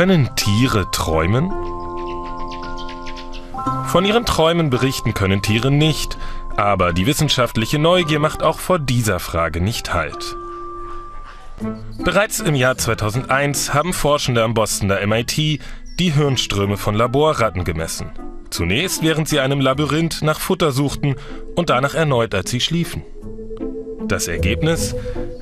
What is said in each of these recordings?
Können Tiere träumen? Von ihren Träumen berichten können Tiere nicht, aber die wissenschaftliche Neugier macht auch vor dieser Frage nicht Halt. Bereits im Jahr 2001 haben Forschende am Bostoner MIT die Hirnströme von Laborratten gemessen. Zunächst, während sie einem Labyrinth nach Futter suchten und danach erneut, als sie schliefen. Das Ergebnis?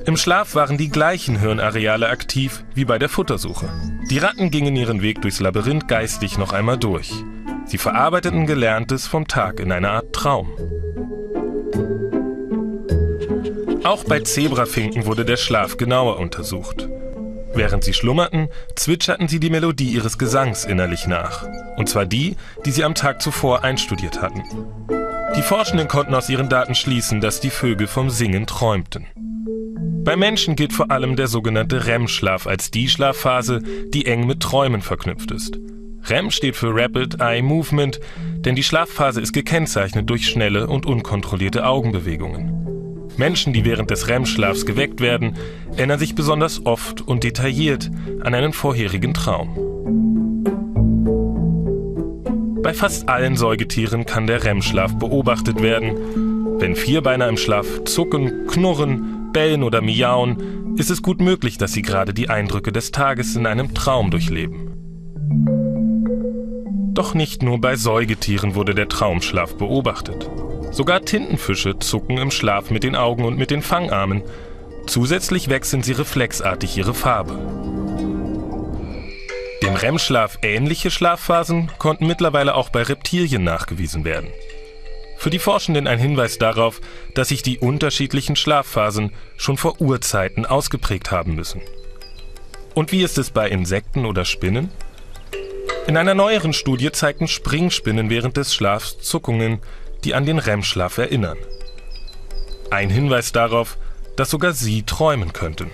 Im Schlaf waren die gleichen Hirnareale aktiv wie bei der Futtersuche. Die Ratten gingen ihren Weg durchs Labyrinth geistig noch einmal durch. Sie verarbeiteten Gelerntes vom Tag in eine Art Traum. Auch bei Zebrafinken wurde der Schlaf genauer untersucht. Während sie schlummerten, zwitscherten sie die Melodie ihres Gesangs innerlich nach. Und zwar die, die sie am Tag zuvor einstudiert hatten. Die Forschenden konnten aus ihren Daten schließen, dass die Vögel vom Singen träumten. Bei Menschen gilt vor allem der sogenannte REM-Schlaf als die Schlafphase, die eng mit Träumen verknüpft ist. REM steht für Rapid Eye Movement, denn die Schlafphase ist gekennzeichnet durch schnelle und unkontrollierte Augenbewegungen. Menschen, die während des REM-Schlafs geweckt werden, erinnern sich besonders oft und detailliert an einen vorherigen Traum. Bei fast allen Säugetieren kann der REM-Schlaf beobachtet werden. Wenn Vierbeiner im Schlaf zucken, knurren, bellen oder miauen, ist es gut möglich, dass sie gerade die Eindrücke des Tages in einem Traum durchleben. Doch nicht nur bei Säugetieren wurde der Traumschlaf beobachtet. Sogar Tintenfische zucken im Schlaf mit den Augen und mit den Fangarmen. Zusätzlich wechseln sie reflexartig ihre Farbe. Dem REM-Schlaf ähnliche Schlafphasen konnten mittlerweile auch bei Reptilien nachgewiesen werden. Für die Forschenden ein Hinweis darauf, dass sich die unterschiedlichen Schlafphasen schon vor Urzeiten ausgeprägt haben müssen. Und wie ist es bei Insekten oder Spinnen? In einer neueren Studie zeigten Springspinnen während des Schlafs Zuckungen, die an den REM-Schlaf erinnern. Ein Hinweis darauf, dass sogar sie träumen könnten.